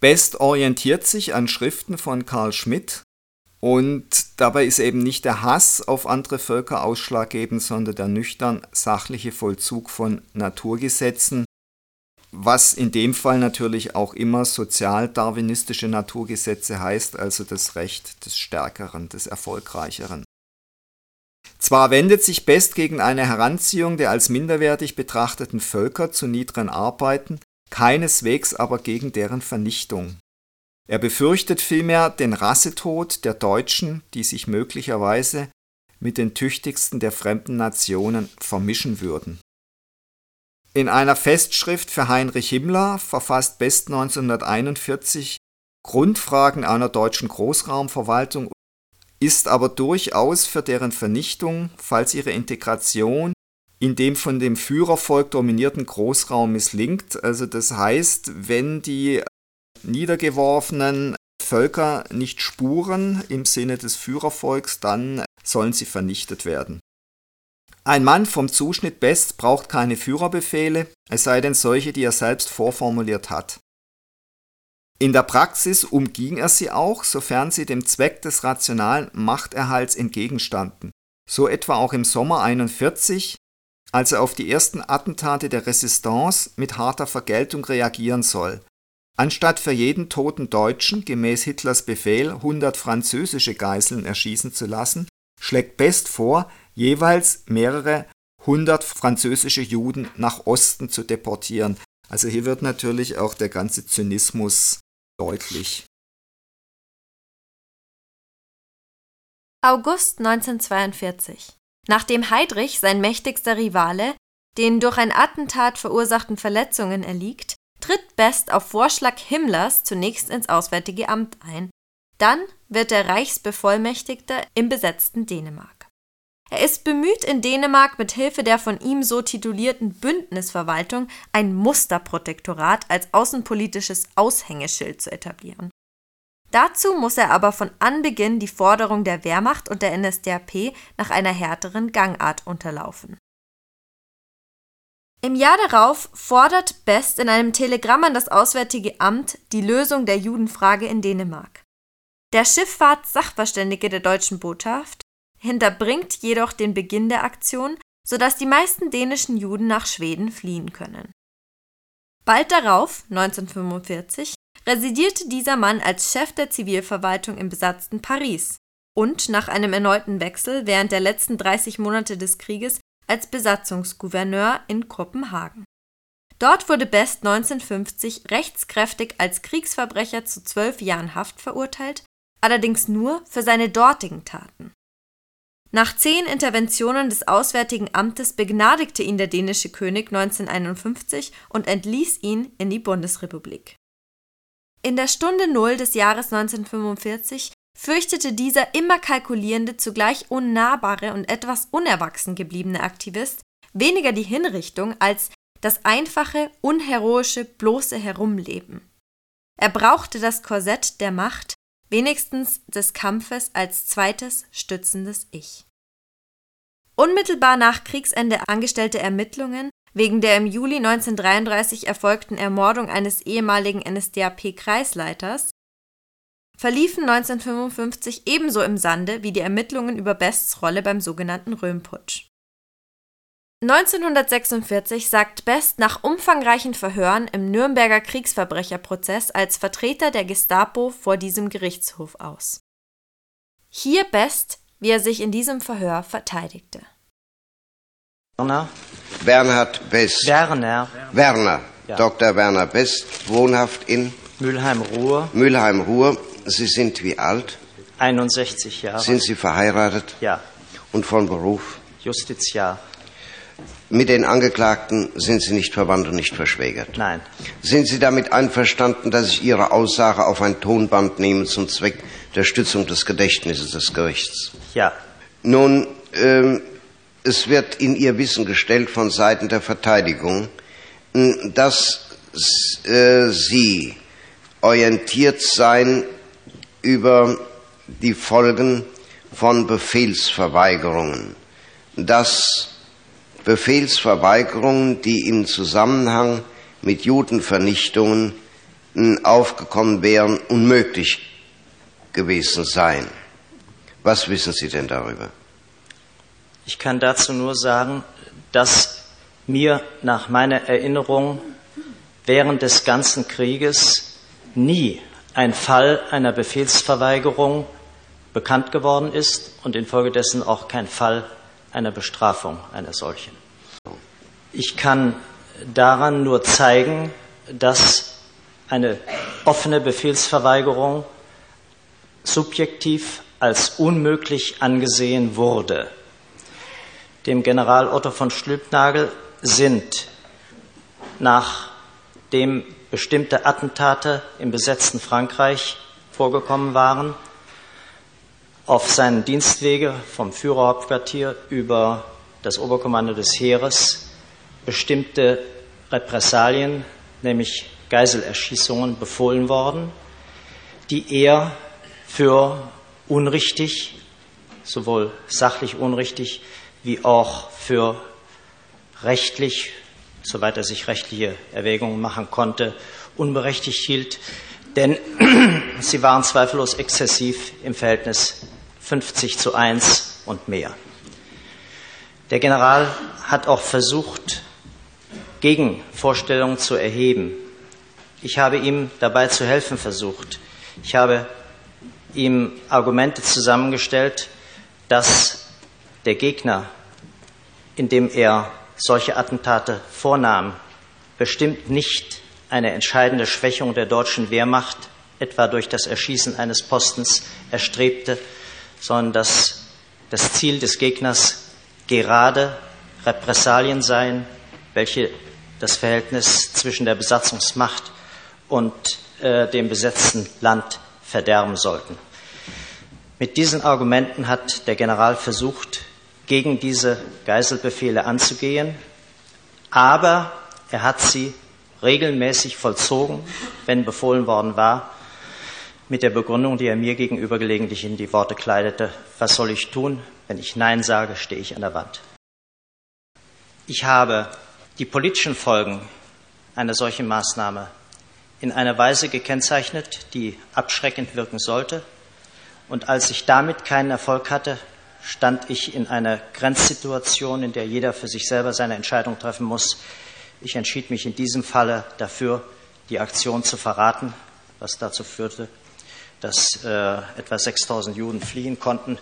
Best orientiert sich an Schriften von Karl Schmidt und dabei ist eben nicht der Hass auf andere Völker ausschlaggebend, sondern der nüchtern sachliche Vollzug von Naturgesetzen, was in dem Fall natürlich auch immer sozialdarwinistische Naturgesetze heißt, also das Recht des Stärkeren, des Erfolgreicheren. Zwar wendet sich Best gegen eine Heranziehung der als minderwertig betrachteten Völker zu niederen Arbeiten, keineswegs aber gegen deren Vernichtung. Er befürchtet vielmehr den Rassetod der Deutschen, die sich möglicherweise mit den tüchtigsten der fremden Nationen vermischen würden. In einer Festschrift für Heinrich Himmler verfasst Best 1941 Grundfragen einer deutschen Großraumverwaltung ist aber durchaus für deren Vernichtung, falls ihre Integration in dem von dem Führervolk dominierten Großraum misslingt. Also das heißt, wenn die niedergeworfenen Völker nicht spuren im Sinne des Führervolks, dann sollen sie vernichtet werden. Ein Mann vom Zuschnitt Best braucht keine Führerbefehle, es sei denn solche, die er selbst vorformuliert hat. In der Praxis umging er sie auch, sofern sie dem Zweck des rationalen Machterhalts entgegenstanden. So etwa auch im Sommer 41, als er auf die ersten Attentate der Resistance mit harter Vergeltung reagieren soll. Anstatt für jeden toten Deutschen gemäß Hitlers Befehl 100 französische Geiseln erschießen zu lassen, schlägt Best vor, jeweils mehrere hundert französische Juden nach Osten zu deportieren. Also hier wird natürlich auch der ganze Zynismus deutlich. August 1942. Nachdem Heydrich, sein mächtigster Rivale, den durch ein Attentat verursachten Verletzungen erliegt, tritt Best auf Vorschlag Himmlers zunächst ins Auswärtige Amt ein. Dann wird er Reichsbevollmächtigter im besetzten Dänemark. Er ist bemüht, in Dänemark mit Hilfe der von ihm so titulierten Bündnisverwaltung ein Musterprotektorat als außenpolitisches Aushängeschild zu etablieren. Dazu muss er aber von Anbeginn die Forderung der Wehrmacht und der NSDAP nach einer härteren Gangart unterlaufen. Im Jahr darauf fordert Best in einem Telegramm an das Auswärtige Amt die Lösung der Judenfrage in Dänemark. Der Schifffahrtssachverständige der deutschen Botschaft hinterbringt jedoch den Beginn der Aktion, sodass die meisten dänischen Juden nach Schweden fliehen können. Bald darauf, 1945, residierte dieser Mann als Chef der Zivilverwaltung im besatzten Paris und nach einem erneuten Wechsel während der letzten 30 Monate des Krieges als Besatzungsgouverneur in Kopenhagen. Dort wurde Best 1950 rechtskräftig als Kriegsverbrecher zu zwölf Jahren Haft verurteilt, allerdings nur für seine dortigen Taten. Nach zehn Interventionen des Auswärtigen Amtes begnadigte ihn der dänische König 1951 und entließ ihn in die Bundesrepublik. In der Stunde Null des Jahres 1945 fürchtete dieser immer kalkulierende, zugleich unnahbare und etwas unerwachsen gebliebene Aktivist weniger die Hinrichtung als das einfache, unheroische, bloße Herumleben. Er brauchte das Korsett der Macht, wenigstens des Kampfes als zweites stützendes Ich. Unmittelbar nach Kriegsende angestellte Ermittlungen wegen der im Juli 1933 erfolgten Ermordung eines ehemaligen NSDAP-Kreisleiters verliefen 1955 ebenso im Sande wie die Ermittlungen über Bests Rolle beim sogenannten Röhmputsch. 1946 sagt Best nach umfangreichen Verhören im Nürnberger Kriegsverbrecherprozess als Vertreter der Gestapo vor diesem Gerichtshof aus. Hier Best, wie er sich in diesem Verhör verteidigte. Werner. Bernhard Best. Werner. Werner. Ja. Dr. Werner Best, wohnhaft in Mülheim-Ruhr. Mülheim-Ruhr. Sie sind wie alt? 61 Jahre. Sind Sie verheiratet? Ja. Und von Beruf? Justiziar. Mit den Angeklagten sind Sie nicht verwandt und nicht verschwägert. Nein. Sind Sie damit einverstanden, dass ich Ihre Aussage auf ein Tonband nehme zum Zweck der Stützung des Gedächtnisses des Gerichts? Ja. Nun, ähm, es wird in Ihr Wissen gestellt von Seiten der Verteidigung, dass äh, Sie orientiert seien über die Folgen von Befehlsverweigerungen, dass Befehlsverweigerungen, die im Zusammenhang mit Judenvernichtungen aufgekommen wären, unmöglich gewesen seien. Was wissen Sie denn darüber? Ich kann dazu nur sagen, dass mir nach meiner Erinnerung während des ganzen Krieges nie ein Fall einer Befehlsverweigerung bekannt geworden ist und infolgedessen auch kein Fall einer Bestrafung einer solchen. Ich kann daran nur zeigen, dass eine offene Befehlsverweigerung subjektiv als unmöglich angesehen wurde. Dem General Otto von Stülpnagel sind nachdem bestimmte Attentate im besetzten Frankreich vorgekommen waren, auf seinen Dienstwege vom Führerhauptquartier über das Oberkommando des Heeres bestimmte Repressalien, nämlich Geiselerschießungen, befohlen worden, die er für unrichtig, sowohl sachlich unrichtig wie auch für rechtlich, soweit er sich rechtliche Erwägungen machen konnte, unberechtigt hielt, denn sie waren zweifellos exzessiv im Verhältnis 50 zu 1 und mehr. Der General hat auch versucht, Gegenvorstellungen zu erheben. Ich habe ihm dabei zu helfen versucht. Ich habe ihm Argumente zusammengestellt, dass der Gegner, indem er solche Attentate vornahm, bestimmt nicht eine entscheidende Schwächung der deutschen Wehrmacht etwa durch das Erschießen eines Postens erstrebte, sondern dass das Ziel des Gegners gerade Repressalien seien, welche das Verhältnis zwischen der Besatzungsmacht und äh, dem besetzten Land verderben sollten. Mit diesen Argumenten hat der General versucht, gegen diese Geiselbefehle anzugehen, aber er hat sie regelmäßig vollzogen, wenn befohlen worden war, mit der Begründung, die er mir gegenüber gelegentlich in die Worte kleidete, was soll ich tun? Wenn ich Nein sage, stehe ich an der Wand. Ich habe die politischen Folgen einer solchen Maßnahme in einer Weise gekennzeichnet, die abschreckend wirken sollte. Und als ich damit keinen Erfolg hatte, stand ich in einer Grenzsituation, in der jeder für sich selber seine Entscheidung treffen muss. Ich entschied mich in diesem Falle dafür, die Aktion zu verraten, was dazu führte, dass äh, etwa 6000 Juden fliehen konnten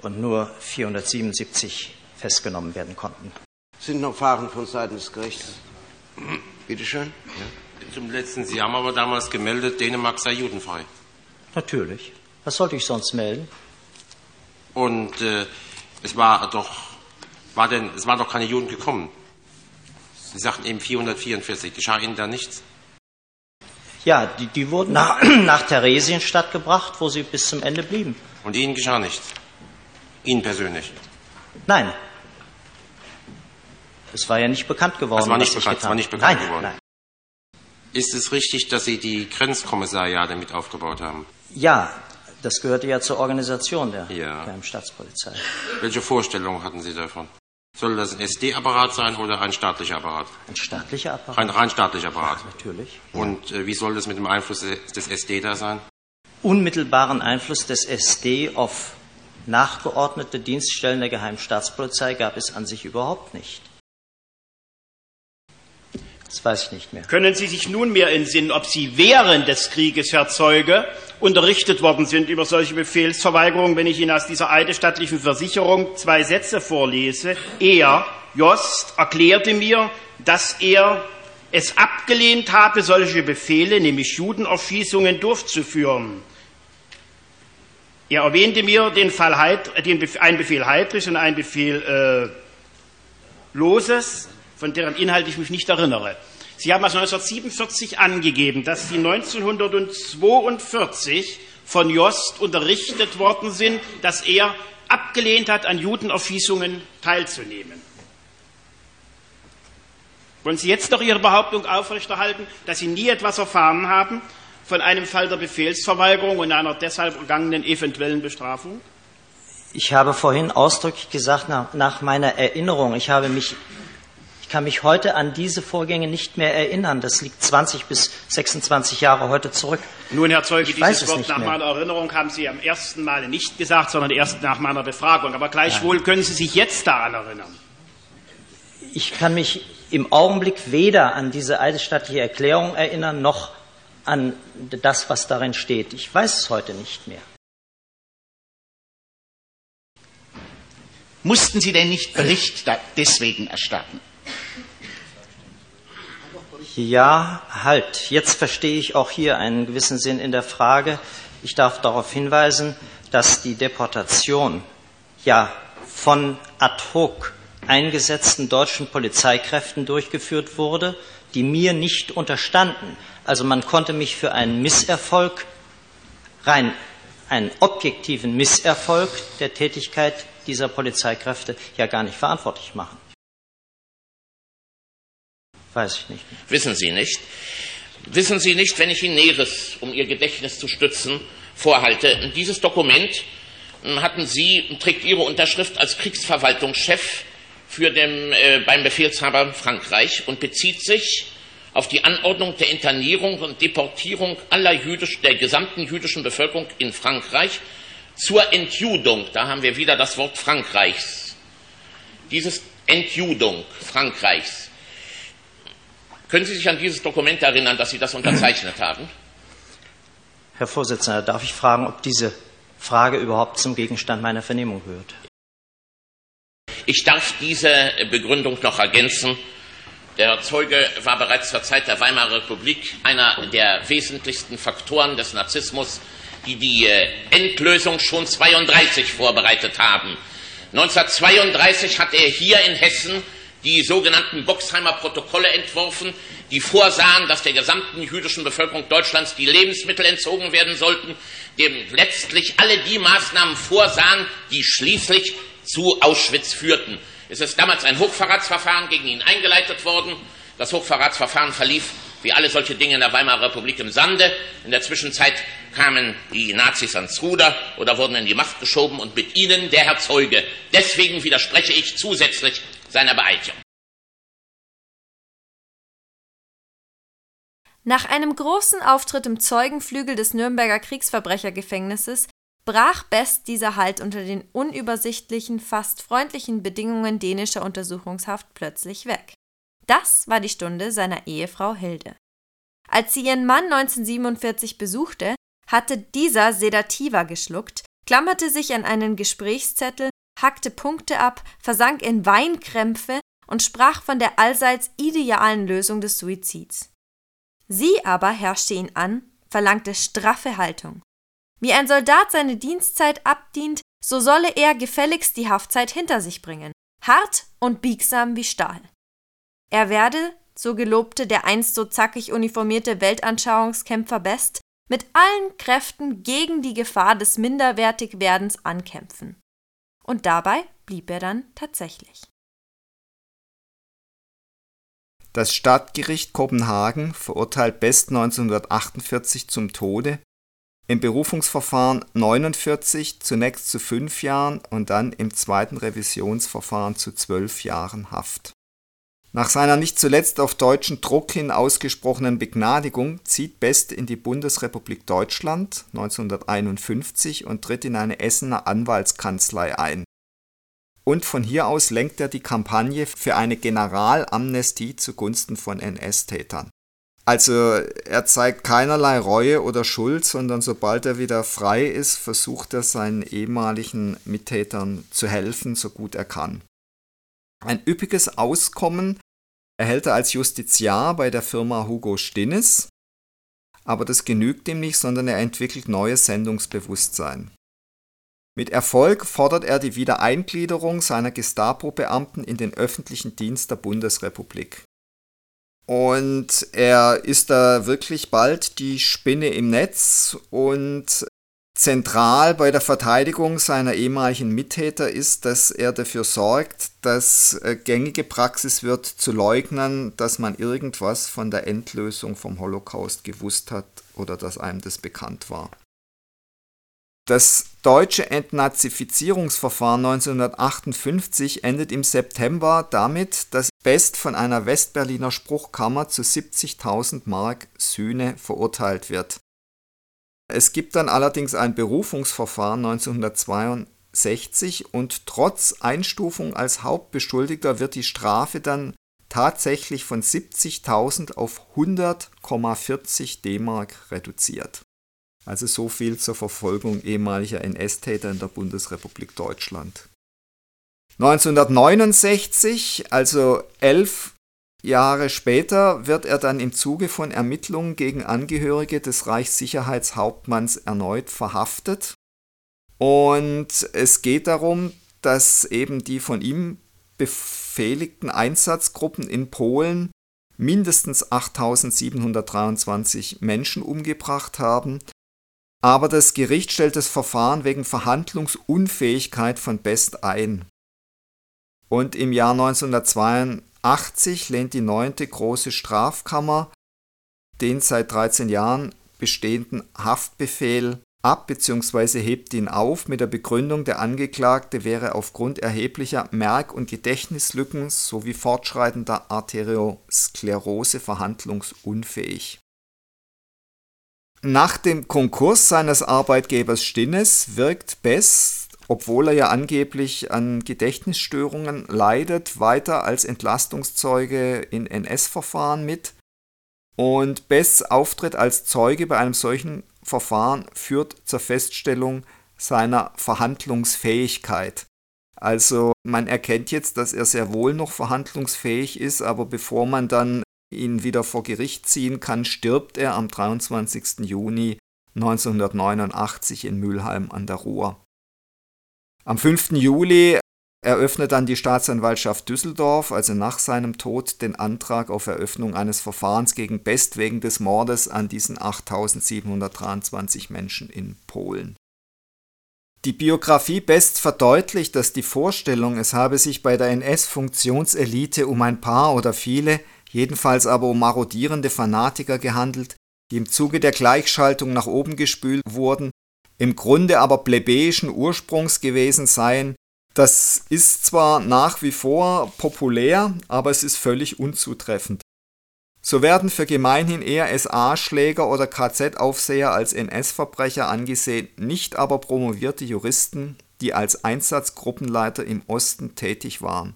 und nur 477 festgenommen werden konnten. Sind noch Fragen von Seiten des Gerichts? Bitte schön. Ja. Zum letzten, Sie haben aber damals gemeldet, Dänemark sei judenfrei. Natürlich. Was sollte ich sonst melden? Und äh, es war doch, war denn, es waren doch keine Juden gekommen. Sie sagten eben 444. Geschah Ihnen da nichts? Ja, die, die wurden nach, nach Theresienstadt gebracht, wo sie bis zum Ende blieben. Und Ihnen geschah nichts? Ihnen persönlich? Nein. Es war ja nicht bekannt geworden. Es war nicht, bekannt, war nicht bekannt nein, geworden. Nein. Ist es richtig, dass Sie die Grenzkommissariate mit aufgebaut haben? Ja, das gehörte ja zur Organisation der ja. Geheimstaatspolizei. Welche Vorstellungen hatten Sie davon? Soll das ein SD-Apparat sein oder ein staatlicher Apparat? Ein staatlicher Apparat? Ein rein staatlicher Apparat. Ja, natürlich. Und äh, wie soll das mit dem Einfluss des SD da sein? Unmittelbaren Einfluss des SD auf nachgeordnete Dienststellen der Geheimstaatspolizei gab es an sich überhaupt nicht. Das weiß ich nicht mehr. Können Sie sich nunmehr entsinnen, ob Sie während des Krieges, Herr Zeuge, unterrichtet worden sind über solche Befehlsverweigerungen, wenn ich Ihnen aus dieser eidesstattlichen Versicherung zwei Sätze vorlese? Er, Jost, erklärte mir, dass er es abgelehnt habe, solche Befehle, nämlich Judenerschießungen, durchzuführen. Er erwähnte mir den Fall Heid, den, einen Befehl Heidrich und einen Befehl äh, Loses, von deren Inhalt ich mich nicht erinnere. Sie haben also 1947 angegeben, dass Sie 1942 von Jost unterrichtet worden sind, dass er abgelehnt hat, an Judenerschießungen teilzunehmen. Wollen Sie jetzt noch Ihre Behauptung aufrechterhalten, dass Sie nie etwas erfahren haben von einem Fall der Befehlsverweigerung und einer deshalb ergangenen eventuellen Bestrafung? Ich habe vorhin ausdrücklich gesagt, nach meiner Erinnerung, ich habe mich ich kann mich heute an diese Vorgänge nicht mehr erinnern. Das liegt 20 bis 26 Jahre heute zurück. Nun, Herr Zeuge, ich dieses Wort nach mehr. meiner Erinnerung haben Sie am ersten Mal nicht gesagt, sondern erst nach meiner Befragung. Aber gleichwohl Nein. können Sie sich jetzt daran erinnern. Ich kann mich im Augenblick weder an diese eidesstattliche Erklärung erinnern, noch an das, was darin steht. Ich weiß es heute nicht mehr. Mussten Sie denn nicht Bericht deswegen erstatten? Ja, halt. Jetzt verstehe ich auch hier einen gewissen Sinn in der Frage. Ich darf darauf hinweisen, dass die Deportation ja von ad hoc eingesetzten deutschen Polizeikräften durchgeführt wurde, die mir nicht unterstanden. Also man konnte mich für einen Misserfolg, rein einen objektiven Misserfolg der Tätigkeit dieser Polizeikräfte ja gar nicht verantwortlich machen. Weiß ich nicht. Wissen Sie nicht? Wissen Sie nicht, wenn ich Ihnen Näheres, um Ihr Gedächtnis zu stützen, vorhalte, dieses Dokument hm, hatten Sie, trägt Ihre Unterschrift als Kriegsverwaltungschef für den, äh, beim Befehlshaber Frankreich und bezieht sich auf die Anordnung der Internierung und Deportierung aller jüdisch, der gesamten jüdischen Bevölkerung in Frankreich zur Entjudung. Da haben wir wieder das Wort Frankreichs. Dieses Entjudung Frankreichs. Können Sie sich an dieses Dokument erinnern, dass Sie das unterzeichnet haben? Herr Vorsitzender, darf ich fragen, ob diese Frage überhaupt zum Gegenstand meiner Vernehmung gehört? Ich darf diese Begründung noch ergänzen. Der Zeuge war bereits zur Zeit der Weimarer Republik einer der wesentlichsten Faktoren des Narzissmus, die die äh, Endlösung schon 32 vorbereitet haben. 1932 hat er hier in Hessen die sogenannten Boxheimer Protokolle entworfen, die vorsahen, dass der gesamten jüdischen Bevölkerung Deutschlands die Lebensmittel entzogen werden sollten, dem letztlich alle die Maßnahmen vorsahen, die schließlich zu Auschwitz führten. Es ist damals ein Hochverratsverfahren gegen ihn eingeleitet worden. Das Hochverratsverfahren verlief wie alle solche Dinge in der Weimarer Republik im Sande. In der Zwischenzeit kamen die Nazis ans Ruder oder wurden in die Macht geschoben und mit ihnen der Herr Zeuge. Deswegen widerspreche ich zusätzlich seiner Beeidigung. Nach einem großen Auftritt im Zeugenflügel des Nürnberger Kriegsverbrechergefängnisses brach Best dieser Halt unter den unübersichtlichen, fast freundlichen Bedingungen dänischer Untersuchungshaft plötzlich weg. Das war die Stunde seiner Ehefrau Hilde. Als sie ihren Mann 1947 besuchte, hatte dieser Sedativa geschluckt, klammerte sich an einen Gesprächszettel, hackte Punkte ab, versank in Weinkrämpfe und sprach von der allseits idealen Lösung des Suizids. Sie aber herrschte ihn an, verlangte straffe Haltung. Wie ein Soldat seine Dienstzeit abdient, so solle er gefälligst die Haftzeit hinter sich bringen, hart und biegsam wie Stahl. Er werde, so gelobte der einst so zackig uniformierte Weltanschauungskämpfer Best, mit allen Kräften gegen die Gefahr des Minderwertigwerdens ankämpfen. Und dabei blieb er dann tatsächlich. Das Stadtgericht Kopenhagen verurteilt Best 1948 zum Tode, im Berufungsverfahren 49 zunächst zu fünf Jahren und dann im zweiten Revisionsverfahren zu zwölf Jahren Haft. Nach seiner nicht zuletzt auf deutschen Druck hin ausgesprochenen Begnadigung zieht Best in die Bundesrepublik Deutschland 1951 und tritt in eine Essener Anwaltskanzlei ein und von hier aus lenkt er die Kampagne für eine Generalamnestie zugunsten von NS-Tätern. Also er zeigt keinerlei Reue oder Schuld, sondern sobald er wieder frei ist, versucht er seinen ehemaligen Mittätern zu helfen, so gut er kann. Ein üppiges Auskommen erhält er als Justiziar bei der Firma Hugo Stinnes, aber das genügt ihm nicht, sondern er entwickelt neues Sendungsbewusstsein. Mit Erfolg fordert er die Wiedereingliederung seiner Gestapo-Beamten in den öffentlichen Dienst der Bundesrepublik. Und er ist da wirklich bald die Spinne im Netz und zentral bei der Verteidigung seiner ehemaligen Mittäter ist, dass er dafür sorgt, dass äh, gängige Praxis wird zu leugnen, dass man irgendwas von der Endlösung vom Holocaust gewusst hat oder dass einem das bekannt war. Das deutsche Entnazifizierungsverfahren 1958 endet im September damit, dass Best von einer Westberliner Spruchkammer zu 70.000 Mark Sühne verurteilt wird. Es gibt dann allerdings ein Berufungsverfahren 1962 und trotz Einstufung als Hauptbeschuldigter wird die Strafe dann tatsächlich von 70.000 auf 100,40 D-Mark reduziert. Also so viel zur Verfolgung ehemaliger NS-Täter in der Bundesrepublik Deutschland. 1969, also elf Jahre später, wird er dann im Zuge von Ermittlungen gegen Angehörige des Reichssicherheitshauptmanns erneut verhaftet. Und es geht darum, dass eben die von ihm befehligten Einsatzgruppen in Polen mindestens 8723 Menschen umgebracht haben, aber das Gericht stellt das Verfahren wegen Verhandlungsunfähigkeit von Best ein. Und im Jahr 1982 lehnt die neunte große Strafkammer den seit 13 Jahren bestehenden Haftbefehl ab bzw. hebt ihn auf mit der Begründung, der Angeklagte wäre aufgrund erheblicher Merk- und Gedächtnislücken sowie fortschreitender Arteriosklerose verhandlungsunfähig. Nach dem Konkurs seines Arbeitgebers Stinnes wirkt Bess, obwohl er ja angeblich an Gedächtnisstörungen leidet, weiter als Entlastungszeuge in NS-Verfahren mit. Und Bess Auftritt als Zeuge bei einem solchen Verfahren führt zur Feststellung seiner Verhandlungsfähigkeit. Also man erkennt jetzt, dass er sehr wohl noch verhandlungsfähig ist, aber bevor man dann ihn wieder vor Gericht ziehen kann, stirbt er am 23. Juni 1989 in Mülheim an der Ruhr. Am 5. Juli eröffnet dann die Staatsanwaltschaft Düsseldorf, also nach seinem Tod, den Antrag auf Eröffnung eines Verfahrens gegen Best wegen des Mordes an diesen 8723 Menschen in Polen. Die Biografie Best verdeutlicht, dass die Vorstellung, es habe sich bei der NS-Funktionselite um ein paar oder viele, jedenfalls aber um marodierende Fanatiker gehandelt, die im Zuge der Gleichschaltung nach oben gespült wurden, im Grunde aber plebejischen Ursprungs gewesen seien, das ist zwar nach wie vor populär, aber es ist völlig unzutreffend. So werden für gemeinhin eher SA-Schläger oder KZ-Aufseher als NS-Verbrecher angesehen, nicht aber promovierte Juristen, die als Einsatzgruppenleiter im Osten tätig waren.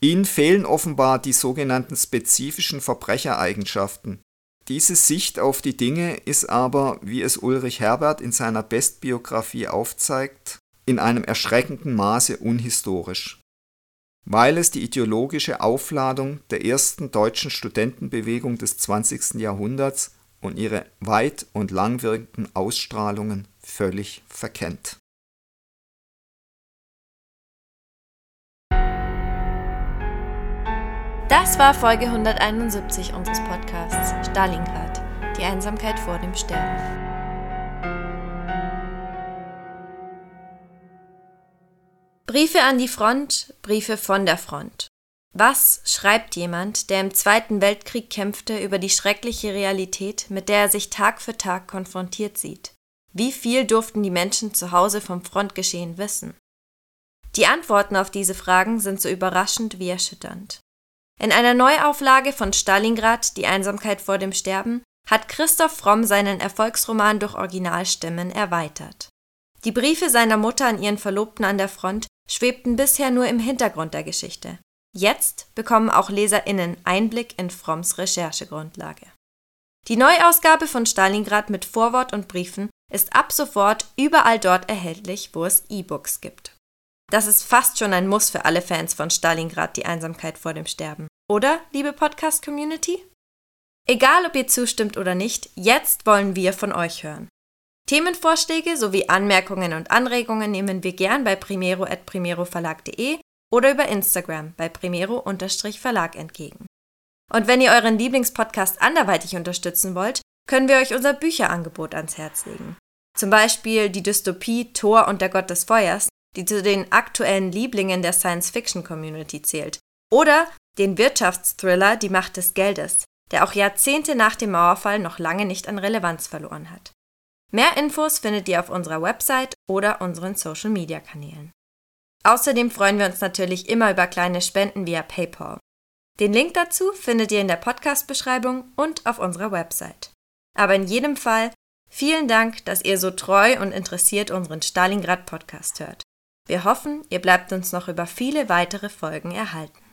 Ihnen fehlen offenbar die sogenannten spezifischen Verbrechereigenschaften. Diese Sicht auf die Dinge ist aber, wie es Ulrich Herbert in seiner Bestbiografie aufzeigt, in einem erschreckenden Maße unhistorisch, weil es die ideologische Aufladung der ersten deutschen Studentenbewegung des 20. Jahrhunderts und ihre weit und langwirkenden Ausstrahlungen völlig verkennt. Das war Folge 171 unseres Podcasts Stalingrad, die Einsamkeit vor dem Sterben. Briefe an die Front, Briefe von der Front. Was schreibt jemand, der im Zweiten Weltkrieg kämpfte, über die schreckliche Realität, mit der er sich Tag für Tag konfrontiert sieht? Wie viel durften die Menschen zu Hause vom Frontgeschehen wissen? Die Antworten auf diese Fragen sind so überraschend wie erschütternd. In einer Neuauflage von Stalingrad, Die Einsamkeit vor dem Sterben, hat Christoph Fromm seinen Erfolgsroman durch Originalstimmen erweitert. Die Briefe seiner Mutter an ihren Verlobten an der Front schwebten bisher nur im Hintergrund der Geschichte. Jetzt bekommen auch LeserInnen Einblick in Fromms Recherchegrundlage. Die Neuausgabe von Stalingrad mit Vorwort und Briefen ist ab sofort überall dort erhältlich, wo es E-Books gibt. Das ist fast schon ein Muss für alle Fans von Stalingrad, die Einsamkeit vor dem Sterben. Oder, liebe Podcast-Community? Egal, ob ihr zustimmt oder nicht, jetzt wollen wir von euch hören. Themenvorschläge sowie Anmerkungen und Anregungen nehmen wir gern bei primero.primeroverlag.de oder über Instagram bei primero-verlag entgegen. Und wenn ihr euren Lieblingspodcast anderweitig unterstützen wollt, können wir euch unser Bücherangebot ans Herz legen. Zum Beispiel die Dystopie Thor und der Gott des Feuers, die zu den aktuellen Lieblingen der Science-Fiction-Community zählt. Oder den Wirtschaftsthriller Die Macht des Geldes, der auch Jahrzehnte nach dem Mauerfall noch lange nicht an Relevanz verloren hat. Mehr Infos findet ihr auf unserer Website oder unseren Social-Media-Kanälen. Außerdem freuen wir uns natürlich immer über kleine Spenden via PayPal. Den Link dazu findet ihr in der Podcast-Beschreibung und auf unserer Website. Aber in jedem Fall vielen Dank, dass ihr so treu und interessiert unseren Stalingrad-Podcast hört. Wir hoffen, ihr bleibt uns noch über viele weitere Folgen erhalten.